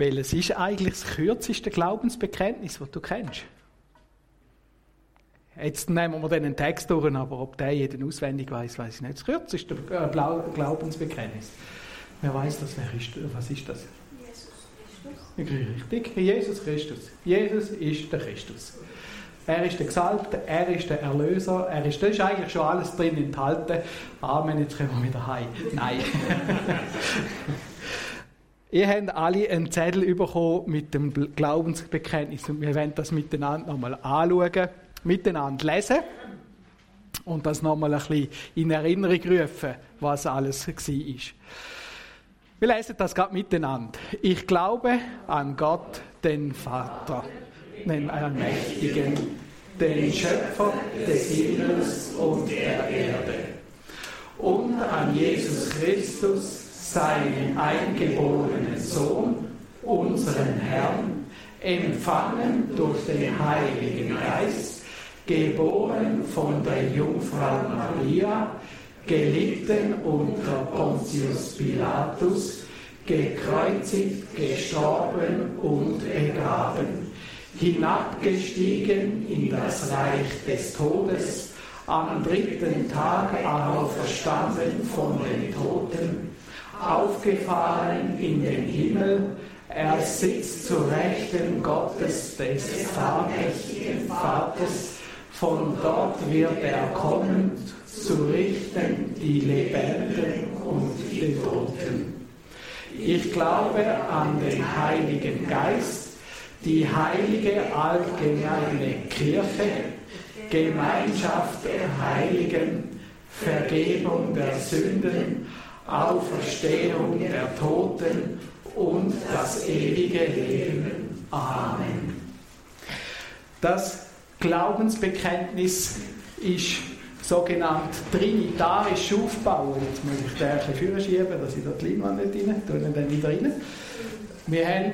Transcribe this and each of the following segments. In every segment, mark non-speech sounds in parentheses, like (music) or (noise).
Welches ist eigentlich das kürzeste Glaubensbekenntnis, das du kennst? Jetzt nehmen wir den Text durch, aber ob der jeden auswendig weiß, weiß ich nicht. Das kürzeste äh, Glaubensbekenntnis. Wer weiß das? Wer ist, was ist das? Jesus Christus. Richtig, Jesus Christus. Jesus ist der Christus. Er ist der Gesalbte, er ist der Erlöser, er ist, da ist eigentlich schon alles drin enthalten. Amen, jetzt können wir wieder heim. Nein. (laughs) Ihr habt alle einen Zettel bekommen mit dem Glaubensbekenntnis und wir werden das miteinander nochmal anschauen, miteinander lesen und das nochmal ein bisschen in Erinnerung rufen, was alles war. Wir lesen das gerade miteinander. Ich glaube an Gott, den Vater den Allmächtigen, den Schöpfer des Himmels und der Erde, und an Jesus Christus, seinen eingeborenen Sohn, unseren Herrn, empfangen durch den Heiligen Geist, geboren von der Jungfrau Maria, gelitten unter Pontius Pilatus, gekreuzigt, gestorben und begraben hinabgestiegen in das Reich des Todes, am dritten Tag auferstanden von den Toten, aufgefahren in den Himmel, er sitzt zu Rechten Gottes des allmächtigen Vaters, von dort wird er kommen, zu richten die Lebenden und die Toten. Ich glaube an den Heiligen Geist, die heilige allgemeine Kirche, Gemeinschaft der Heiligen, Vergebung der Sünden, Auferstehung der Toten und das ewige Leben. Amen. Das Glaubensbekenntnis ist sogenannt trinitarisch aufbauen. Jetzt muss ich den ein bisschen dass ich da die Leinwand nicht rein tue, dann wieder rein. Wir haben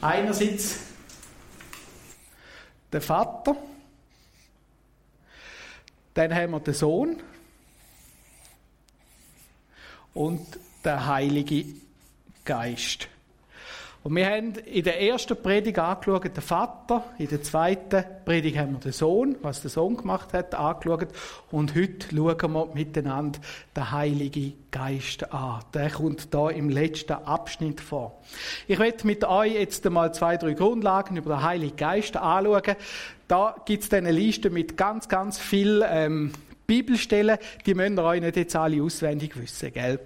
Einerseits der Vater, dann haben wir den Sohn und der Heilige Geist. Und wir haben in der ersten Predigt angeschaut, den Vater, in der zweiten Predigt haben wir den Sohn, was der Sohn gemacht hat, angeschaut. Und heute schauen wir miteinander den Heiligen Geist an. Der kommt da im letzten Abschnitt vor. Ich werde mit euch jetzt einmal zwei, drei Grundlagen über den Heiligen Geist anschauen. Da gibt es eine Liste mit ganz, ganz viel ähm, Bibelstellen, die müsst ihr euch nicht jetzt alle auswendig wissen, gell?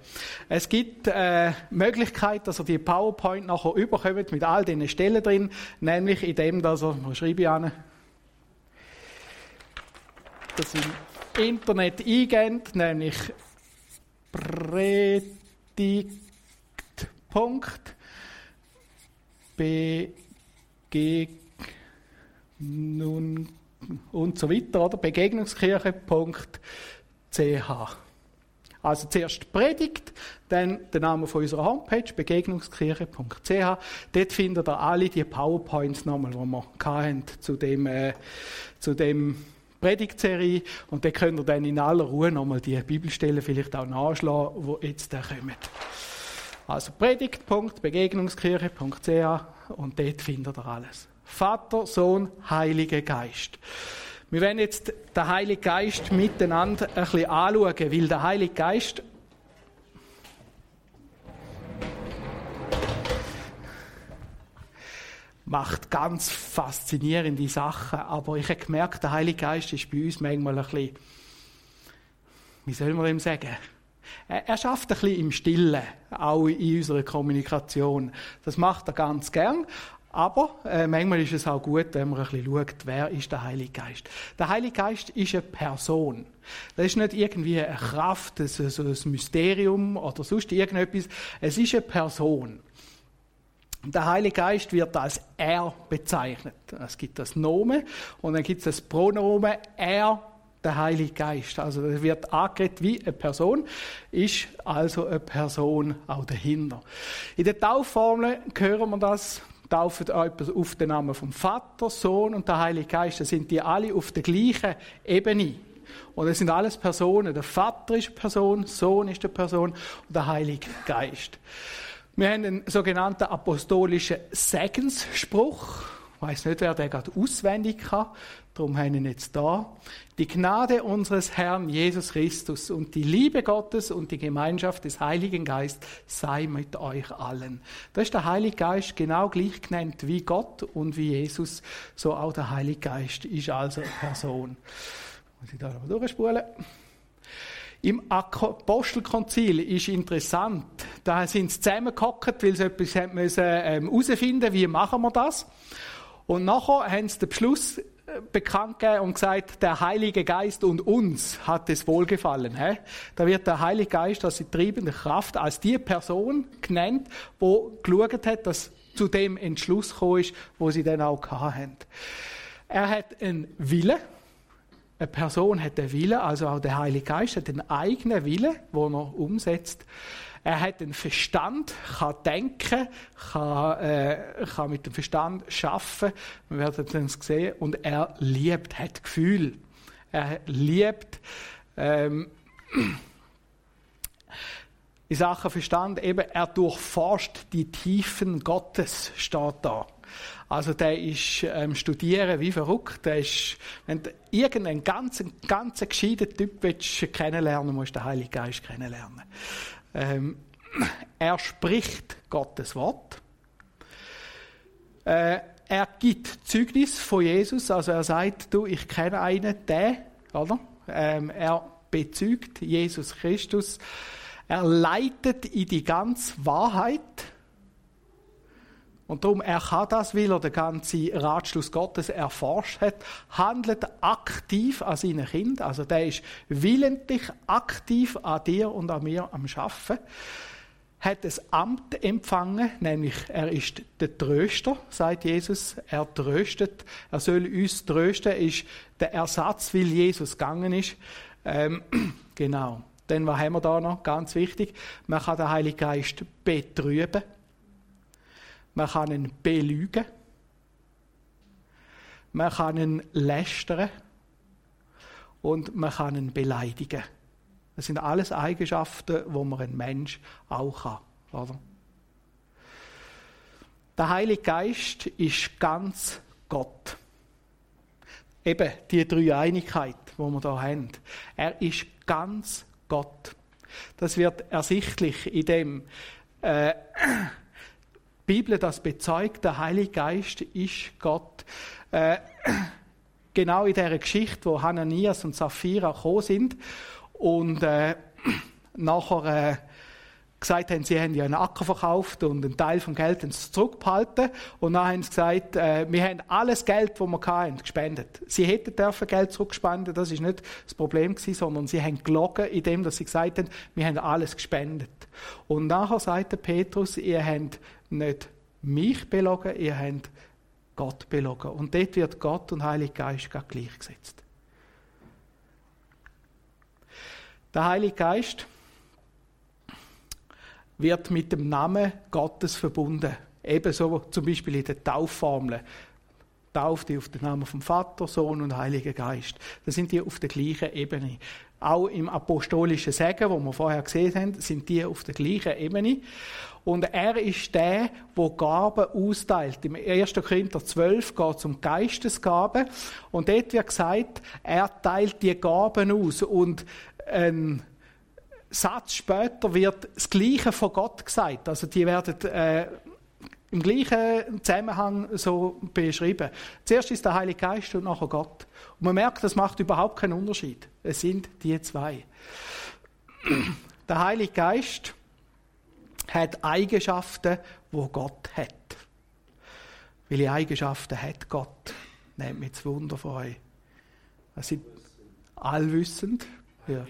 Es gibt äh, Möglichkeit, dass ihr die PowerPoint nachher überkommt mit all diesen Stellen drin, nämlich in dem, dass ihr, wo schreibe ich an, das im Internet eingeht, nämlich Predigt.begegnung und so weiter, oder? Begegnungskirche.ch. Also zuerst Predigt, dann der Name von unserer Homepage, begegnungskirche.ch. Dort findet ihr alle die PowerPoints nochmal, die wir hatten zu dem, äh, zu dem Predigtserie. Und dann könnt ihr dann in aller Ruhe nochmal die Bibelstellen vielleicht auch nachschlagen, die jetzt da kommen. Also predigt.begegnungskirche.ch und dort findet ihr alles. Vater, Sohn, Heiliger Geist. Wir werden jetzt den Heiligen Geist miteinander ein bisschen anschauen, weil der Heilige Geist macht ganz faszinierende Sachen, aber ich habe gemerkt, der Heilige Geist ist bei uns manchmal ein bisschen, wie soll man ihm sagen, er schafft ein bisschen im Stillen, auch in unserer Kommunikation. Das macht er ganz gern, aber äh, manchmal ist es auch gut, wenn man ein bisschen schaut, wer ist der Heilige Geist. Der Heilige Geist ist eine Person. Das ist nicht irgendwie eine Kraft, ein, so ein Mysterium oder sonst irgendetwas. Es ist eine Person. Der Heilige Geist wird als er bezeichnet. Es gibt das Nomen und dann gibt es das Pronomen er, der Heilige Geist. Also es wird angeredet wie eine Person, ist also eine Person auch dahinter. In der Taufformel hören wir das taufen jemand auf den Namen vom Vater, Sohn und der Heilige Geist. Da sind die alle auf der gleichen Ebene. Und es sind alles Personen. Der Vater ist eine Person, Sohn ist eine Person und der Heilige Geist. Wir haben einen sogenannten apostolischen Segensspruch. Ich weiß nicht, wer den gerade auswendig kann. Darum haben wir jetzt da. Die Gnade unseres Herrn Jesus Christus und die Liebe Gottes und die Gemeinschaft des Heiligen Geistes sei mit euch allen. Da ist der Heilige Geist genau gleich genannt wie Gott und wie Jesus. So auch der Heilige Geist ist also eine Person. Muss ich da noch durchspulen? Im Apostelkonzil ist interessant. Da sind sie zusammengehockt, weil sie etwas herausfinden müssen, wie machen wir das. Und nachher haben sie den Beschluss äh, bekannt gegeben und gesagt, der Heilige Geist und uns hat es wohlgefallen. Da wird der Heilige Geist als die treibende Kraft, als die Person genannt, wo geschaut hat, dass zu dem Entschluss gekommen ist, wo sie dann auch hatten. Er hat einen Willen, eine Person hat einen Willen, also auch der Heilige Geist hat einen eigenen Willen, den er umsetzt. Er hat einen Verstand, kann denken, kann, äh, kann mit dem Verstand schaffen. Wir werden das sehen. Und er liebt, hat Gefühl. Er liebt. Ähm, in Sachen Verstand eben, er durchforscht die Tiefen Gottes, steht da. Also der ist ähm, studieren wie verrückt. Der ist, wenn du irgendeinen ganz, ganz gescheiten Typ willst kennenlernen musst du den Heiligen Geist kennenlernen. Ähm, er spricht Gottes Wort. Äh, er gibt Zeugnis von Jesus, also er sagt, du, ich kenne einen, der, oder? Ähm, er bezeugt Jesus Christus. Er leitet in die ganze Wahrheit. Und darum, er kann das, weil er den ganzen Ratschluss Gottes erforscht hat, handelt aktiv an seinen Kind. Also der ist willentlich aktiv an dir und an mir am Schaffen. Hat das Amt empfangen, nämlich er ist der Tröster, sagt Jesus. Er tröstet. Er soll uns trösten, ist der Ersatz, weil Jesus gegangen ist. Ähm, (clears throat) genau. Dann, was haben wir da noch? Ganz wichtig. Man kann den Heiligen Geist betrüben. Man kann ihn belügen. Man kann ihn lästern. Und man kann ihn beleidigen. Das sind alles Eigenschaften, wo man ein Mensch auch kann. Oder? Der Heilige Geist ist ganz Gott. Eben die Dreieinigkeit, wo wir da haben. Er ist ganz Gott. Das wird ersichtlich in dem äh, Bibel das bezeugt, der Heilige Geist ist Gott. Äh, (clears throat) genau in der Geschichte, wo Hananias und Sapphira gekommen sind und äh, (clears throat) nachher äh, gesagt haben, sie haben ja einen Acker verkauft und einen Teil vom Geld haben sie zurückbehalten. Und dann haben sie gesagt, äh, wir haben alles Geld, das wir hatten, gespendet. Sie hätten dürfen Geld zurückspenden, das ist nicht das Problem gewesen, sondern sie haben gelogen, indem sie gesagt haben, wir haben alles gespendet. Und nachher sagte Petrus, ihr habt nicht mich belogen, ihr habt Gott belogen. Und dort wird Gott und Heilige Geist gleichgesetzt. Der Heilige Geist wird mit dem Namen Gottes verbunden. Ebenso zum Beispiel in der Taufformel. Tauft die auf den Namen vom Vater, Sohn und Heiliger Geist. Da sind die auf der gleichen Ebene. Auch im apostolischen Segen, wo wir vorher gesehen haben, sind die auf der gleichen Ebene. Und er ist der, der Gaben austeilt. Im 1. Korinther 12 geht es um Geistesgaben. Und dort wird gesagt, er teilt die Gaben aus. Und ein Satz später wird das Gleiche von Gott gesagt. Also die werden äh, im gleichen Zusammenhang so beschrieben. Zuerst ist der Heilige Geist und nachher Gott. Und man merkt, das macht überhaupt keinen Unterschied. Es sind die zwei. Der Heilige Geist hat Eigenschaften, wo Gott hat. Welche Eigenschaften hat Gott? Nehmt mir das Wunder von euch. Es sind allwissend, ja.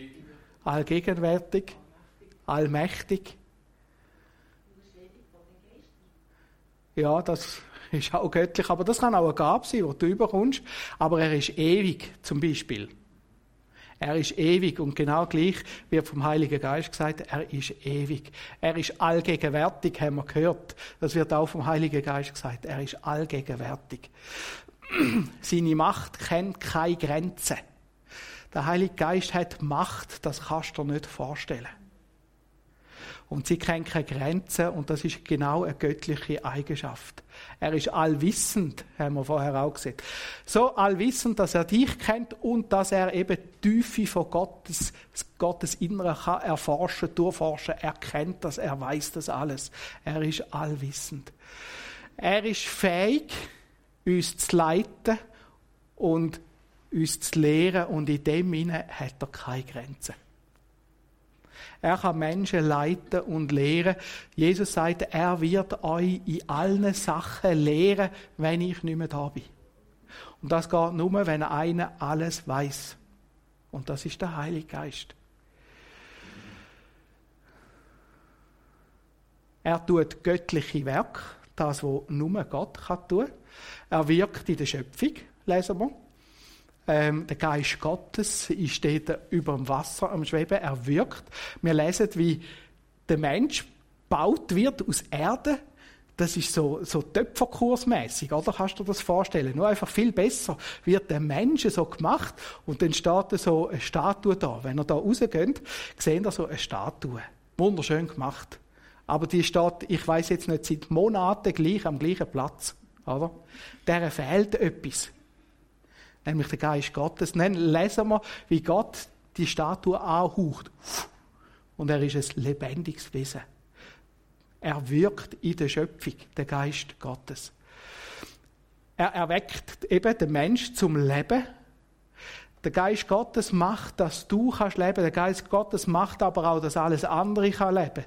Allgegenwärtig, allmächtig. Ja, das (laughs) ist auch göttlich, aber das kann auch eine Gabe sein, die du überkommst. Aber er ist ewig, zum Beispiel. Er ist ewig und genau gleich wird vom Heiligen Geist gesagt, er ist ewig. Er ist allgegenwärtig, haben wir gehört. Das wird auch vom Heiligen Geist gesagt. Er ist allgegenwärtig. (clears throat) Seine Macht kennt keine Grenzen. Der Heilige Geist hat Macht, das kannst du dir nicht vorstellen. Und sie kennt keine Grenzen und das ist genau eine göttliche Eigenschaft. Er ist allwissend, haben wir vorher auch gesehen. So allwissend, dass er dich kennt und dass er eben die Tiefe von Gottes, Gottes Inneren kann erforschen, durchforschen. Er kennt das, er weiß das alles. Er ist allwissend. Er ist fähig, uns zu leiten und uns zu lehren und in dem Sinne hat er keine Grenzen. Er kann Menschen leiten und lehren. Jesus sagt, er wird euch in allen Sachen lehren, wenn ich nicht mehr da bin. Und das geht nur, wenn einer alles weiß. Und das ist der Heilige Geist. Er tut göttliche Werk, das, was nur Gott kann tun. Er wirkt in der Schöpfung, lesen wir. Ähm, der Geist Gottes ist dort über dem Wasser am Schweben, er wirkt. Wir lesen, wie der Mensch gebaut wird aus Erde. Das ist so, so Töpferkursmäßig, oder? Kannst du dir das vorstellen? Nur einfach viel besser wird der Mensch so gemacht und dann steht so eine Statue da. Wenn ihr da rausgeht, sehen ihr so eine Statue. Wunderschön gemacht. Aber die steht, ich weiß jetzt nicht, seit Monaten gleich am gleichen Platz, oder? Der fehlt etwas nämlich der Geist Gottes. Dann lesen wir, wie Gott die Statue anhaucht. Und er ist ein lebendiges Wesen. Er wirkt in der Schöpfung, der Geist Gottes. Er erweckt eben den Mensch zum Leben. Der Geist Gottes macht, dass du kannst leben. Der Geist Gottes macht aber auch, dass alles andere kann leben.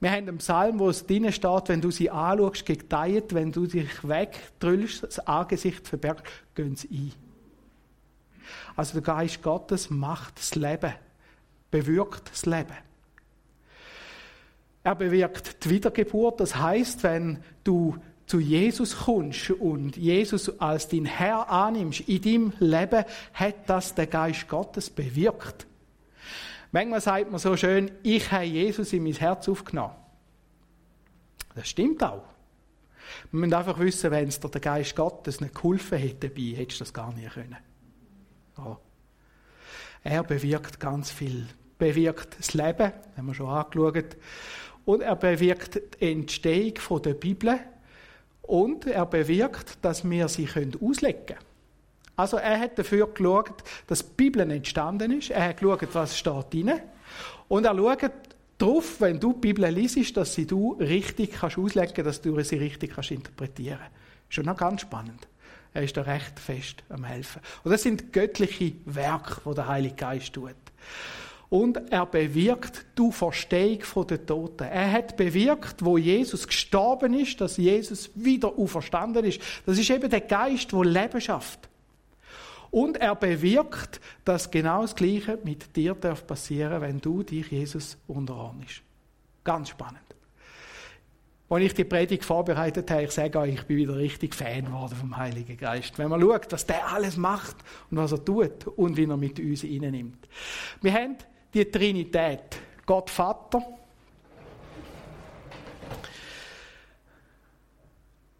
Wir haben einen Psalm, wo es drinnen steht, wenn du sie anschaust, gedeiht, wenn du dich wegdrüllst, das Angesicht verbergst, gehen sie ein. Also der Geist Gottes macht das Leben, bewirkt das Leben. Er bewirkt die Wiedergeburt. Das heißt, wenn du zu Jesus kommst und Jesus als dein Herr annimmst in deinem Leben, hat das der Geist Gottes bewirkt. Manchmal sagt man so schön, ich habe Jesus in mein Herz aufgenommen. Das stimmt auch. Wir müssen einfach wissen, wenn es dir der Geist Gottes nicht geholfen hätte dabei, hättest du das gar nicht können. Ja. Er bewirkt ganz viel. Bewirkt das Leben, haben wir schon angeschaut. Und er bewirkt die Entstehung der Bibel. Und er bewirkt, dass wir sie auslegen können. Also er hat dafür geschaut, dass die Bibel entstanden ist. Er hat geschaut, was steht drin. Und er schaut darauf, wenn du die Bibel liest, dass sie du richtig kannst auslegen dass du sie richtig kannst interpretieren kannst. Schon noch ganz spannend. Er ist da recht fest am helfen. Und das sind göttliche Werke, die der Heilige Geist tut. Und er bewirkt die Verstehung der Toten. Er hat bewirkt, wo Jesus gestorben ist, dass Jesus wieder auferstanden ist. Das ist eben der Geist, der Leben schafft. Und er bewirkt, dass genau das Gleiche mit dir passieren darf, wenn du dich Jesus unterordnest. Ganz spannend. Als ich die Predigt vorbereitet habe, ich sage euch, ich bin wieder richtig Fan geworden vom Heiligen Geist. Wenn man schaut, was der alles macht und was er tut und wie er mit uns nimmt. Wir haben die Trinität. Gott Vater.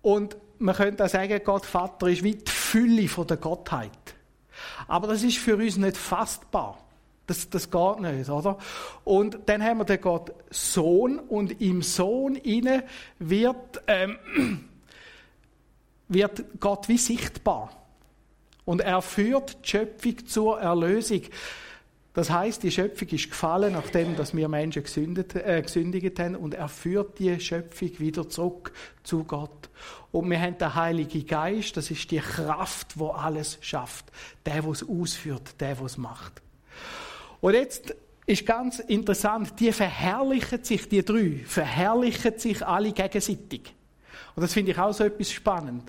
Und man könnte auch sagen, Gott Vater ist wie die Fülle der Gottheit. Aber das ist für uns nicht fassbar. Das, das geht nicht, oder? Und dann haben wir den Gott Sohn und im Sohn inne wird, ähm, wird Gott wie sichtbar. Und er führt die Schöpfung zur Erlösung. Das heißt, die Schöpfung ist gefallen, nachdem dass wir Menschen gesündigt, äh, gesündigt haben, und er führt die Schöpfung wieder zurück zu Gott. Und wir haben den Heiligen Geist, das ist die Kraft, wo alles schafft. Der, der es ausführt, der, der es macht. Und jetzt ist ganz interessant, die verherrlichen sich, die drei, verherrlichen sich alle gegenseitig. Und das finde ich auch so etwas spannend.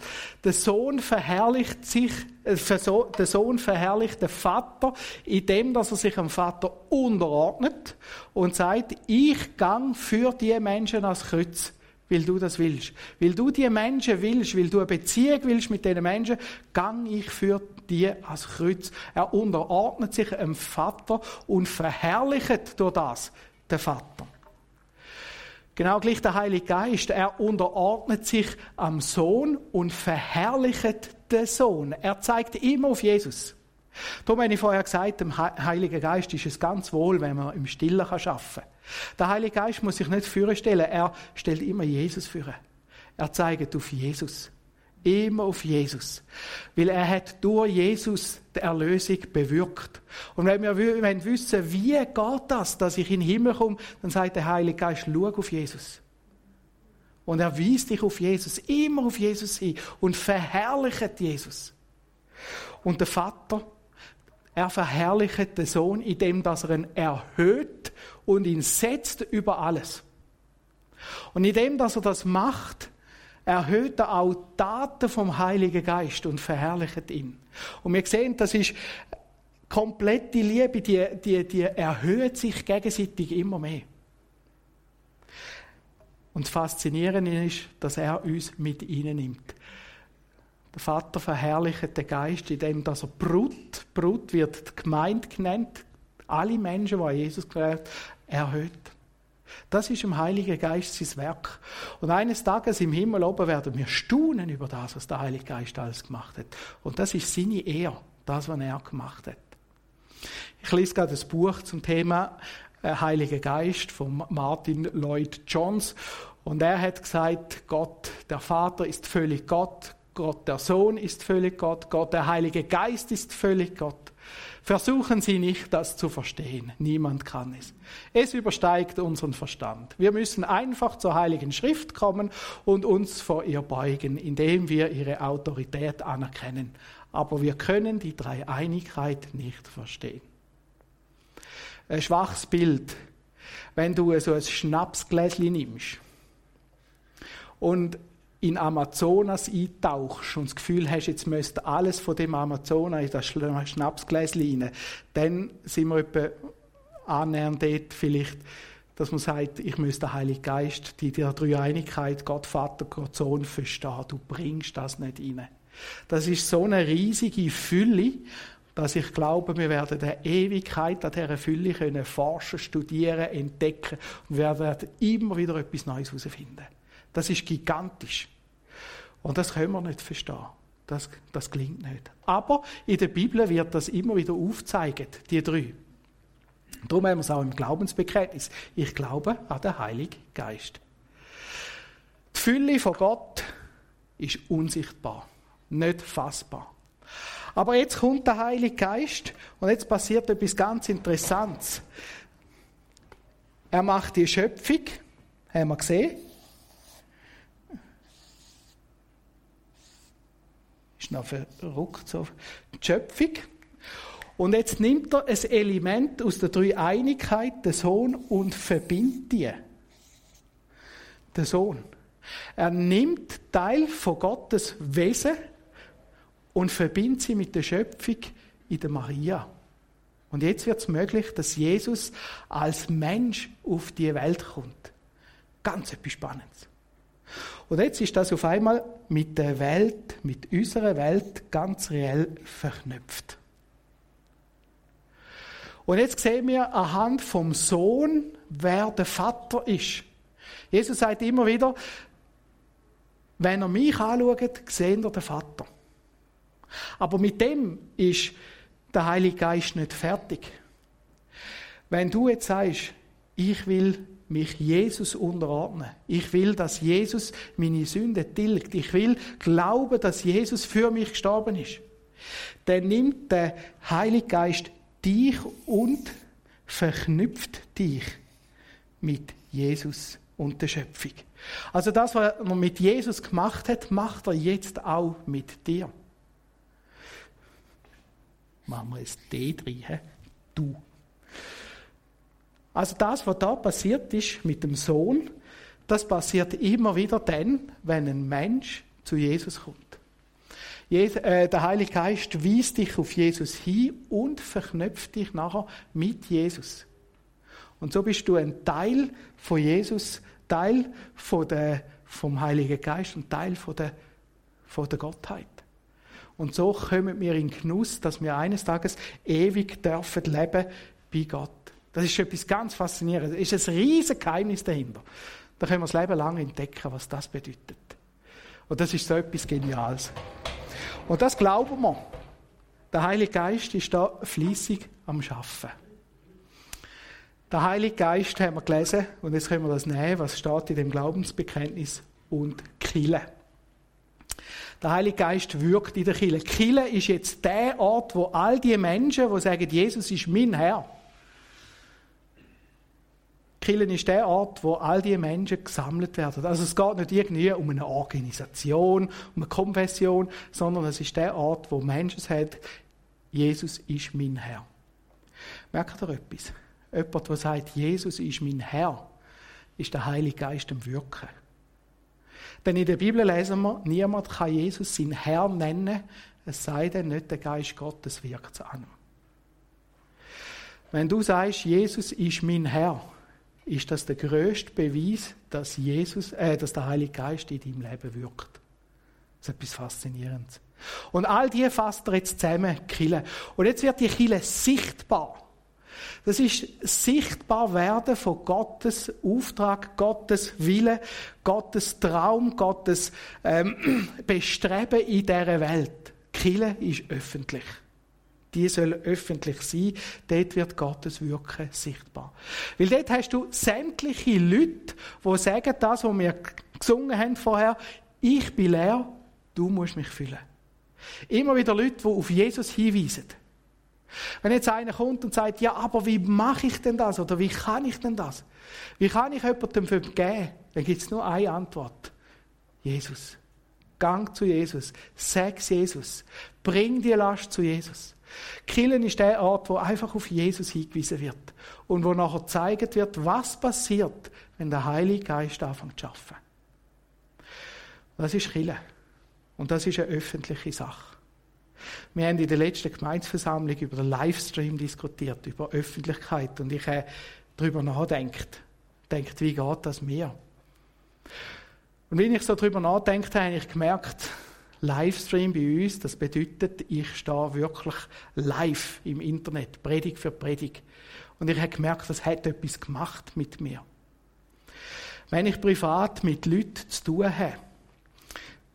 Der Sohn verherrlicht sich, äh, der Sohn verherrlicht den Vater, indem dass er sich dem Vater unterordnet und sagt, ich gang für die Menschen als Kreuz weil du das willst. Weil du die Menschen willst, weil du eine Beziehung willst mit diesen Menschen, gang ich für die als Kreuz. Er unterordnet sich dem Vater und verherrlicht durch das den Vater. Genau gleich der Heilige Geist. Er unterordnet sich am Sohn und verherrlicht den Sohn. Er zeigt immer auf Jesus. Darum habe ich vorher gesagt, dem Heiligen Geist ist es ganz wohl, wenn man im Stillen arbeiten kann. Der Heilige Geist muss sich nicht vorstellen, er stellt immer Jesus vor. Er zeigt auf Jesus. Immer auf Jesus. Weil er hat durch Jesus die Erlösung bewirkt. Und wenn wir wissen, wie geht das, dass ich in den Himmel komme, dann sagt der Heilige Geist, schau auf Jesus. Und er weist dich auf Jesus, immer auf Jesus hin und verherrlicht Jesus. Und der Vater, er verherrlicht den Sohn, indem dass er ihn erhöht und ihn setzt über alles. Und indem dass er das macht, erhöht er auch Taten vom Heiligen Geist und verherrlicht ihn. Und wir sehen, das ist komplette Liebe, die, die, die erhöht sich gegenseitig immer mehr. Und das Faszinierende ist, dass er uns mit ihnen nimmt. Der Vater verherrlicht den Geist, indem er Brut, Brut wird die Gemeinde genannt, alle Menschen, die Jesus glauben, erhöht. Das ist im Heiligen Geist sein Werk. Und eines Tages im Himmel oben werden wir staunen über das, was der Heilige Geist alles gemacht hat. Und das ist seine Ehre, das, was er gemacht hat. Ich lese gerade das Buch zum Thema äh, Heiliger Geist von Martin Lloyd Jones. Und er hat gesagt, Gott, der Vater ist völlig Gott, Gott der Sohn ist völlig Gott, Gott der Heilige Geist ist völlig Gott. Versuchen Sie nicht, das zu verstehen. Niemand kann es. Es übersteigt unseren Verstand. Wir müssen einfach zur Heiligen Schrift kommen und uns vor ihr beugen, indem wir ihre Autorität anerkennen. Aber wir können die Dreieinigkeit nicht verstehen. Ein schwaches Bild, wenn du so ein Schnapsgläschen nimmst und in Amazonas eintauchst und das Gefühl hast, jetzt müsste alles von dem Amazonas in das Schnapsgläschen rein, dann sind wir etwa annähernd dort vielleicht, dass man sagt, ich müsste den Heiligen Geist, die der Dreieinigkeit, Gott Vater, Gott Sohn verstehen. Du bringst das nicht rein. Das ist so eine riesige Fülle, dass ich glaube, wir werden der Ewigkeit an dieser Fülle können forschen, studieren, entdecken und wir werden immer wieder etwas Neues herausfinden. Das ist gigantisch. Und das können wir nicht verstehen. Das, das klingt nicht. Aber in der Bibel wird das immer wieder aufgezeigt, die drei. Darum haben wir es auch im Glaubensbekenntnis. Ich glaube an den Heiligen Geist. Die Fülle von Gott ist unsichtbar, nicht fassbar. Aber jetzt kommt der Heilige Geist und jetzt passiert etwas ganz Interessantes. Er macht die Schöpfung, haben wir gesehen. Ist noch verrückt, so. Die Schöpfung. Und jetzt nimmt er ein Element aus der Dreieinigkeit, den Sohn, und verbindet die. Der Sohn. Er nimmt Teil von Gottes Wesen und verbindet sie mit der Schöpfung in der Maria. Und jetzt wird es möglich, dass Jesus als Mensch auf die Welt kommt. Ganz etwas Spannendes. Und jetzt ist das auf einmal mit der Welt, mit unserer Welt ganz reell verknüpft. Und jetzt sehen wir anhand vom Sohn, wer der Vater ist. Jesus sagt immer wieder, wenn er mich anschaut, sehen ihr den Vater. Aber mit dem ist der Heilige Geist nicht fertig. Wenn du jetzt sagst, ich will mich Jesus unterordnen. Ich will, dass Jesus meine Sünde tilgt. Ich will glauben, dass Jesus für mich gestorben ist. Dann nimmt der Heilige Geist dich und verknüpft dich mit Jesus und der Schöpfung. Also das, was er mit Jesus gemacht hat, macht er jetzt auch mit dir. Machen wir es D drin, du. Also das, was da passiert ist mit dem Sohn, das passiert immer wieder dann, wenn ein Mensch zu Jesus kommt. Äh, der Heilige Geist weist dich auf Jesus hin und verknüpft dich nachher mit Jesus. Und so bist du ein Teil von Jesus, Teil von der, vom Heiligen Geist und Teil von der, von der Gottheit. Und so kommen wir in Genuss, dass wir eines Tages ewig dürfen leben bei Gott. Das ist etwas ganz Faszinierendes. Es ist ein riesiges Geheimnis dahinter. Da können wir das Leben lang entdecken, was das bedeutet. Und das ist so etwas Geniales. Und das glauben wir. Der Heilige Geist ist da fließig am Schaffen. Der Heilige Geist haben wir gelesen und jetzt können wir das nehmen, was steht in dem Glaubensbekenntnis und Kille. Der Heilige Geist wirkt in der Kille. Kille ist jetzt der Ort, wo all die Menschen, die sagen, Jesus ist mein Herr, Kirchen ist der Ort, wo all die Menschen gesammelt werden. Also es geht nicht irgendwie um eine Organisation, um eine Konfession, sondern es ist der Ort, wo Menschen sagen, Jesus ist mein Herr. Merkt ihr etwas? Jemand, der sagt, Jesus ist mein Herr, ist der Heilige Geist am Wirken. Denn in der Bibel lesen wir, niemand kann Jesus seinen Herr nennen, es sei denn nicht der Geist Gottes wirkt an. Wenn du sagst, Jesus ist mein Herr, ist das der größte Beweis, dass, Jesus, äh, dass der Heilige Geist in deinem Leben wirkt. Das ist etwas Faszinierendes. Und all die fasst er jetzt zusammen, Kille. Und jetzt wird die Kille sichtbar. Das ist sichtbar werden von Gottes Auftrag, Gottes Wille, Gottes Traum, Gottes ähm, (clears throat) Bestreben in dieser Welt. Kille ist öffentlich die soll öffentlich sein. Dort wird Gottes Wirken sichtbar. Weil dort hast du sämtliche Leute, die sagen das, was wir gesungen haben vorher, ich bin leer, du musst mich füllen. Immer wieder Leute, die auf Jesus hinweisen. Wenn jetzt einer kommt und sagt, ja, aber wie mache ich denn das? Oder wie kann ich denn das? Wie kann ich jemandem vergeben? Dann gibt es nur eine Antwort. Jesus. Gang zu Jesus. Sag Jesus. Bring die Last zu Jesus. Killen ist der Ort, wo einfach auf Jesus hingewiesen wird und wo nachher gezeigt wird, was passiert, wenn der Heilige Geist anfängt zu arbeiten. Das ist Killen. Und das ist eine öffentliche Sache. Wir haben in der letzten Gemeinsversammlung über den Livestream diskutiert, über Öffentlichkeit. Und ich habe darüber nachgedacht. Denkt, wie geht das mir? Und wenn ich so darüber nachdenke, habe ich gemerkt, Livestream bei uns, das bedeutet, ich stehe wirklich live im Internet, Predigt für Predigt. Und ich habe gemerkt, das hat etwas gemacht mit mir. Wenn ich privat mit Leuten zu tun habe,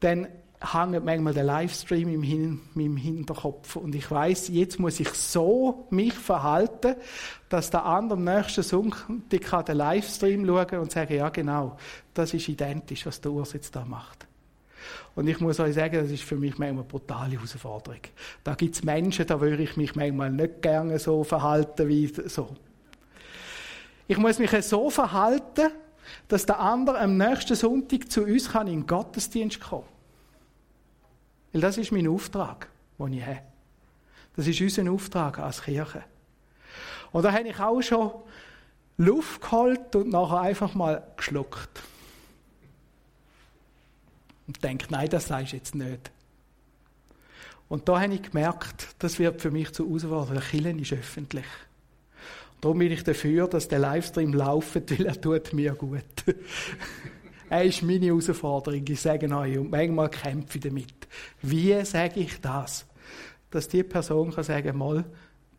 dann hängt manchmal der Livestream im, Hin im Hinterkopf und ich weiß, jetzt muss ich so mich verhalten, dass der andere am nächsten Sonntag den Livestream schauen und sagen, ja genau, das ist identisch, was der Urs jetzt da macht. Und ich muss euch sagen, das ist für mich manchmal eine brutale Herausforderung. Da gibt es Menschen, da würde ich mich manchmal nicht gerne so verhalten wie so. Ich muss mich so verhalten, dass der andere am nächsten Sonntag zu uns kann in den Gottesdienst kommen. Weil das ist mein Auftrag, den ich habe. Das ist unser Auftrag als Kirche. Und da habe ich auch schon Luft geholt und nachher einfach mal geschluckt und denkt, nein, das sagst du jetzt nicht. Und da habe ich gemerkt, das wird für mich zu Herausforderung. Der Killen ist öffentlich. Und darum bin ich dafür, dass der Livestream läuft, weil er tut mir gut. (laughs) er ist meine Herausforderung, ich sage euch, und manchmal kämpfe ich damit. Wie sage ich das? Dass die Person kann sagen, mal,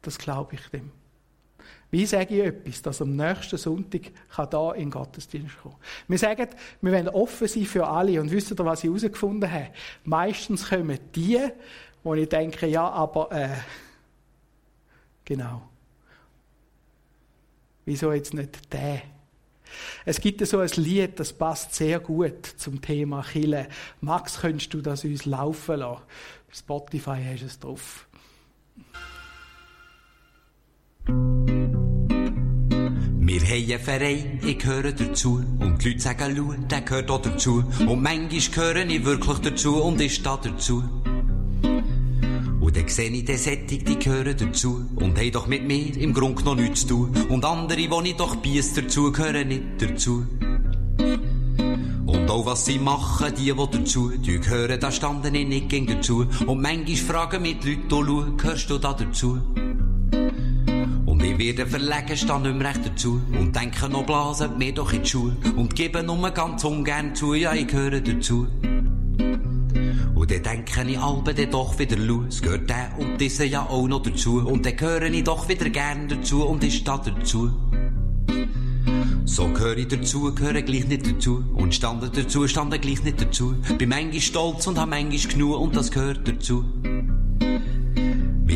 das glaube ich dem. Wie sage ich etwas, dass am nächsten Sonntag kann da in den Gottesdienst kommen? Wir sagen, wir wollen offen sein für alle. Und wisst ihr, was ich herausgefunden habe? Meistens kommen die, wo ich denke, ja, aber, äh, genau. Wieso jetzt nicht der? Es gibt so ein Lied, das passt sehr gut zum Thema Chile. Max, könntest du das uns laufen lassen? Spotify hast du es drauf. Wir haben einen Verein, ich gehöre dazu. Und die Leute sagen, schau, der gehört auch dazu. Und manchmal gehöre ich wirklich dazu und ich stehe dazu. Und dann sehe ich den Sättig, die gehören dazu. Und haben doch mit mir im Grunde noch nichts zu tun. Und andere, die ich doch biess dazu, gehören nicht dazu. Und auch was sie machen, die, die dazu, die gehören, da standen ich nicht dazu. Und manchmal fragen mich die Leute, gehörst du da dazu? Wir werden verlegen, stehen nicht mehr recht dazu. Und denken noch blasen, mir doch in die Schule. Und geben nur ganz ungern zu, ja, ich gehöre dazu. Und dann denke ich alben dann doch wieder, es gehört der und dieser ja auch noch dazu. Und dann gehöre ich doch wieder gern dazu und ich stehe dazu. So gehöre ich dazu, gehöre gleich nicht dazu. Und stande dazu, stande gleich nicht dazu. Bin manchmal stolz und hab manchmal genug und das gehört dazu.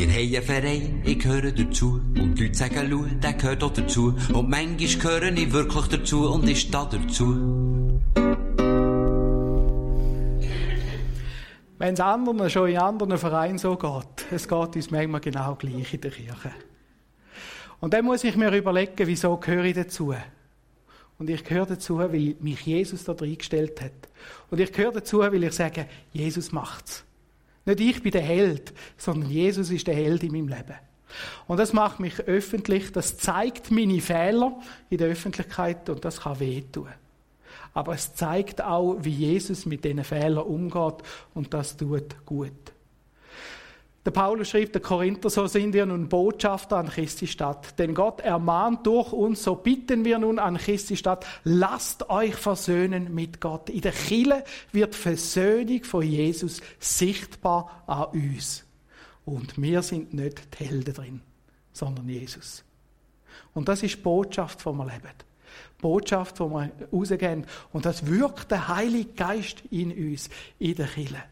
Wir haben einen Verein, ich gehöre dazu. Und die Leute sagen, schau, der gehört auch dazu. Und manchmal gehöre ich wirklich dazu und ich stehe dazu. Wenn es anderen schon in anderen Vereinen so geht, es geht uns manchmal genau gleich in der Kirche. Und dann muss ich mir überlegen, wieso gehöre ich dazu? Und ich gehöre dazu, weil mich Jesus da reingestellt hat. Und ich gehöre dazu, weil ich sage, Jesus macht's. Nicht ich bin der Held, sondern Jesus ist der Held in meinem Leben. Und das macht mich öffentlich, das zeigt meine Fehler in der Öffentlichkeit und das kann wehtun. Aber es zeigt auch, wie Jesus mit diesen Fehlern umgeht und das tut gut. Der Paulus schrieb der Korinther, so sind wir nun Botschafter an Christi Stadt. Denn Gott ermahnt durch uns, so bitten wir nun an Christi Stadt, lasst euch versöhnen mit Gott. In der Chile wird Versöhnung von Jesus sichtbar an uns. Und wir sind nicht die Helden drin, sondern Jesus. Und das ist die Botschaft, die wir leben. Die Botschaft, die wir rausgehen. Und das wirkt der Heilige Geist in uns, in der Chile.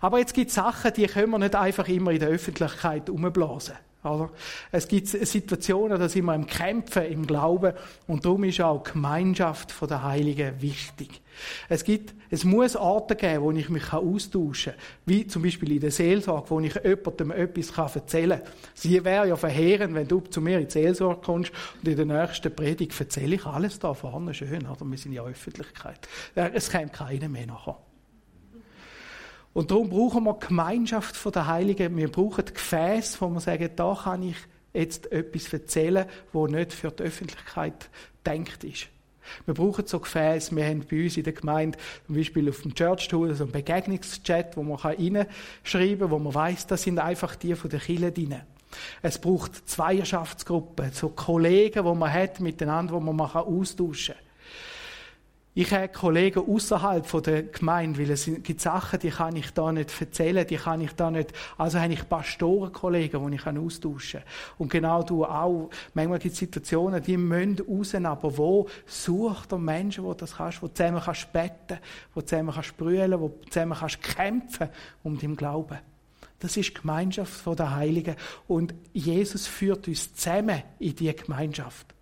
Aber jetzt gibt es Sachen, die können wir nicht einfach immer in der Öffentlichkeit umblasen. Oder? Es gibt Situationen, da sind wir im Kämpfen, im Glauben und darum ist auch die Gemeinschaft der Heiligen wichtig. Es gibt, es muss Orte geben, wo ich mich austauschen kann, wie zum Beispiel in der Seelsorge, wo ich jemandem etwas erzählen kann. Sie wäre ja verheerend, wenn du zu mir in die Seelsorge kommst und in der nächsten Predigt erzähle ich alles da vorne schön, oder? Wir sind ja Öffentlichkeit. Es kommt keiner mehr nachher. Und darum brauchen wir Gemeinschaft der Heiligen. Wir brauchen Gefäß, wo wir sagen, da kann ich jetzt etwas erzählen, wo nicht für die Öffentlichkeit denkt ist. Wir brauchen so Gefäß. Wir haben bei uns in der Gemeinde zum Beispiel auf dem Church Tool so einen Begegnungschat, wo man reinschreiben kann, wo man weiß, das sind einfach die von der Kirche drin. Es braucht Zweierschaftsgruppen, so Kollegen, wo man hat miteinander, wo man austauschen kann. Ich habe Kollegen außerhalb der Gemeinde, weil es gibt Sachen, die kann ich da nicht erzählen, die kann ich da nicht. Also habe ich Pastorenkollegen, die ich austauschen kann. Und genau du auch. Manchmal gibt es Situationen, die müssen raus, aber wo sucht der Menschen, wo das kannst, wo zusammen kannst beten, wo zusammen kannst brüllen, wo zusammen kannst kämpfen um deinen Glauben. Das ist die Gemeinschaft der Heiligen. Und Jesus führt uns zusammen in diese Gemeinschaft.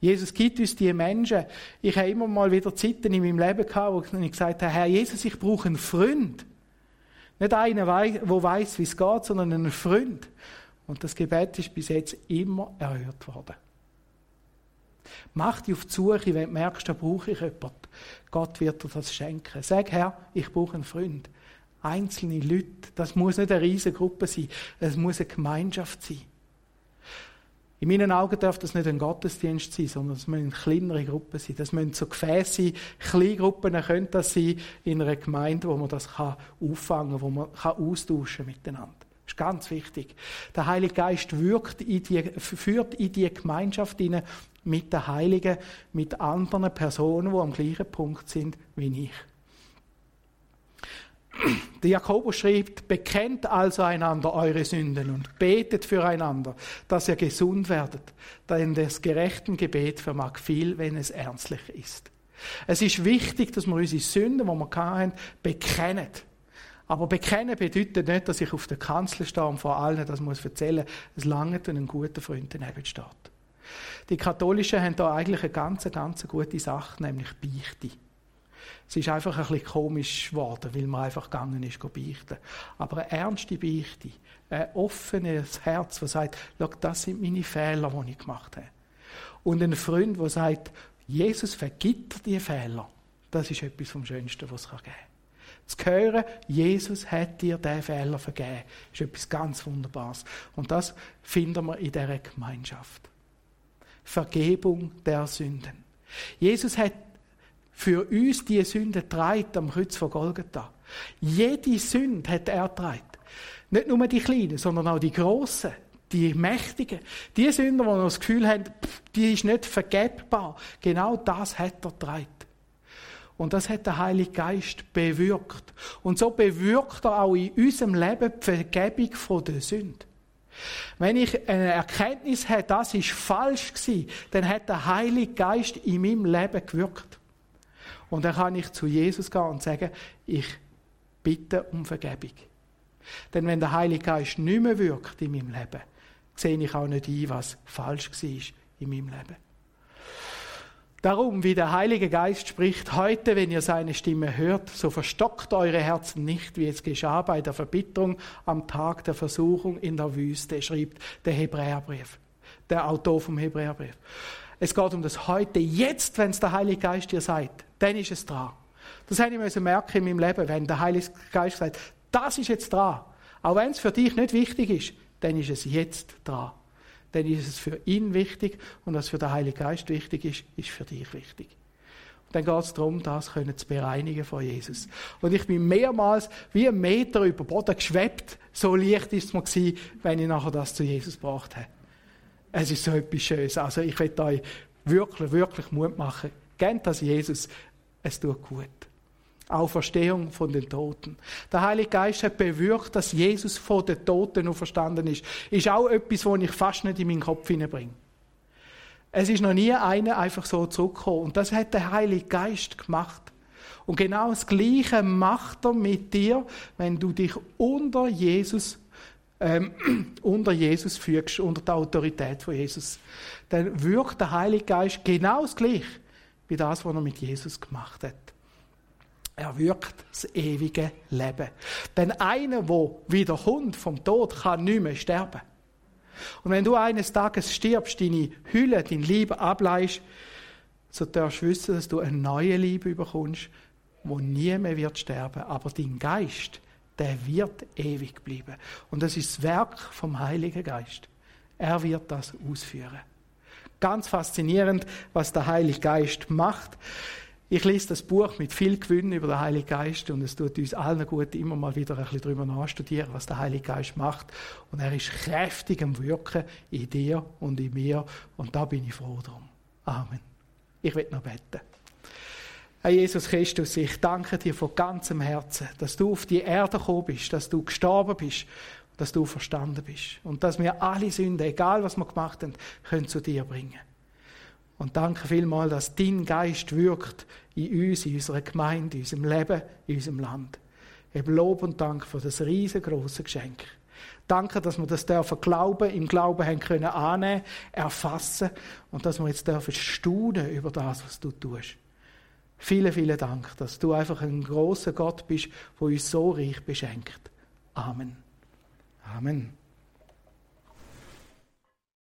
Jesus gibt uns die Menschen. Ich habe immer mal wieder Zeiten in meinem Leben gehabt, wo ich gesagt habe, Herr Jesus, ich brauche einen Freund. Nicht einen, der weiß, wie es geht, sondern einen Freund. Und das Gebet ist bis jetzt immer erhört worden. Mach dich auf die Suche, wenn du merkst, da brauche ich jemanden. Gott wird dir das schenken. Sag, Herr, ich brauche einen Freund. Einzelne Leute. Das muss nicht eine riesige Gruppe sein. Es muss eine Gemeinschaft sein. In meinen Augen darf das nicht ein Gottesdienst sein, sondern es müssen kleinere Gruppen sein. Das müssen so Gefäße sein. Kleingruppen können das sein in einer Gemeinde, wo man das kann auffangen kann, wo man kann austauschen miteinander. Das ist ganz wichtig. Der Heilige Geist wirkt in die, führt in die Gemeinschaft hinein mit den Heiligen, mit anderen Personen, die am gleichen Punkt sind wie ich. Der Jakobus schreibt, bekennt also einander eure Sünden und betet füreinander, dass ihr gesund werdet, denn das gerechten Gebet vermag viel, wenn es ernstlich ist. Es ist wichtig, dass wir unsere Sünden, die wir haben, bekennen. Aber bekennen bedeutet nicht, dass ich auf der Kanzel stehe und vor allen das muss erzählen. Es lange, wenn ein guter Freund daneben steht. Die Katholischen haben da eigentlich eine ganz, ganz gute Sache, nämlich Beichte. Es ist einfach ein bisschen komisch geworden, weil man einfach gegangen ist, beichten. Aber eine ernste Beichte, ein offenes Herz, das sagt, das sind meine Fehler, die ich gemacht habe. Und ein Freund, der sagt, Jesus vergibt diese Fehler. Das ist etwas vom Schönsten, was es geben kann. Zu hören, Jesus hat dir diesen Fehler vergeben, ist etwas ganz Wunderbares. Und das finden wir in dieser Gemeinschaft. Vergebung der Sünden. Jesus hat für uns die Sünde treibt am Kreuz von Golgatha. Jede Sünde hat er treibt. Nicht nur die kleinen, sondern auch die grossen, die mächtigen. Die Sünder, die das Gefühl haben, die ist nicht vergebbar. Genau das hat er treibt. Und das hat der Heilige Geist bewirkt. Und so bewirkt er auch in unserem Leben die Vergebung von der Sünde. Wenn ich eine Erkenntnis habe, das ist falsch gewesen, dann hat der Heilige Geist in meinem Leben gewirkt. Und dann kann ich zu Jesus gehen und sagen, ich bitte um Vergebung. Denn wenn der Heilige Geist nicht mehr wirkt in meinem Leben, sehe ich auch nicht ein, was falsch war in meinem Leben. Darum, wie der Heilige Geist spricht, heute, wenn ihr seine Stimme hört, so verstockt eure Herzen nicht, wie es geschah bei der Verbitterung am Tag der Versuchung in der Wüste, schreibt der Hebräerbrief, der Autor vom Hebräerbrief. Es geht um das heute, jetzt, wenn es der Heilige Geist dir sagt, dann ist es dran. Das habe ich merken in meinem Leben, wenn der Heilige Geist sagt, das ist jetzt dran. Auch wenn es für dich nicht wichtig ist, dann ist es jetzt dran dann ist es für ihn wichtig und was für den Heiligen Geist wichtig ist, ist für dich wichtig. Und dann geht es darum, das können zu bereinigen von Jesus. Und ich bin mehrmals wie ein Meter über Boden geschwebt, so leicht ist es mir gewesen, wenn ich nachher das zu Jesus gebracht habe. Es ist so etwas Schönes. Also ich will euch wirklich, wirklich Mut machen. Kennt das Jesus. Es tut gut. Auferstehung von den Toten. Der Heilige Geist hat bewirkt, dass Jesus von den Toten auferstanden ist. Ist auch etwas, was ich fast nicht in meinen Kopf hineinbringe. Es ist noch nie einer einfach so zurückgekommen. Und das hat der Heilige Geist gemacht. Und genau das Gleiche macht er mit dir, wenn du dich unter Jesus ähm, (clears throat) unter Jesus fügst, unter der Autorität von Jesus. Dann wirkt der Heilige Geist genau das Gleiche wie das, was er mit Jesus gemacht hat. Er wirkt das ewige Leben. Denn einer, der wiederkommt vom Tod, kann nicht mehr sterben. Und wenn du eines Tages stirbst, deine Hülle, dein Liebe ableist, so darfst du wissen, dass du eine neue Liebe bekommst, wo nie mehr wird sterben. Aber dein Geist, der wird ewig bleiben. Und das ist das Werk vom Heiligen Geist. Er wird das ausführen. Ganz faszinierend, was der Heilige Geist macht. Ich lese das Buch mit viel Gewinn über den Heiligen Geist und es tut uns allen gut, immer mal wieder ein bisschen darüber nachstudieren, was der Heilige Geist macht. Und er ist kräftig am Wirken in dir und in mir und da bin ich froh drum. Amen. Ich will noch beten. Herr Jesus Christus, ich danke dir von ganzem Herzen, dass du auf die Erde gekommen bist, dass du gestorben bist, dass du verstanden bist und dass wir alle Sünden, egal was wir gemacht haben, können zu dir bringen. Und danke vielmals, dass dein Geist wirkt in uns, in unserer Gemeinde, in unserem Leben, in unserem Land. Ich Lob und Dank für das riesengroße Geschenk. Danke, dass wir das dürfen glauben, im Glauben haben können annehmen, erfassen und dass wir jetzt dürfen staunen über das, was du tust. Vielen, vielen Dank, dass du einfach ein großer Gott bist, der uns so reich beschenkt. Amen. Amen.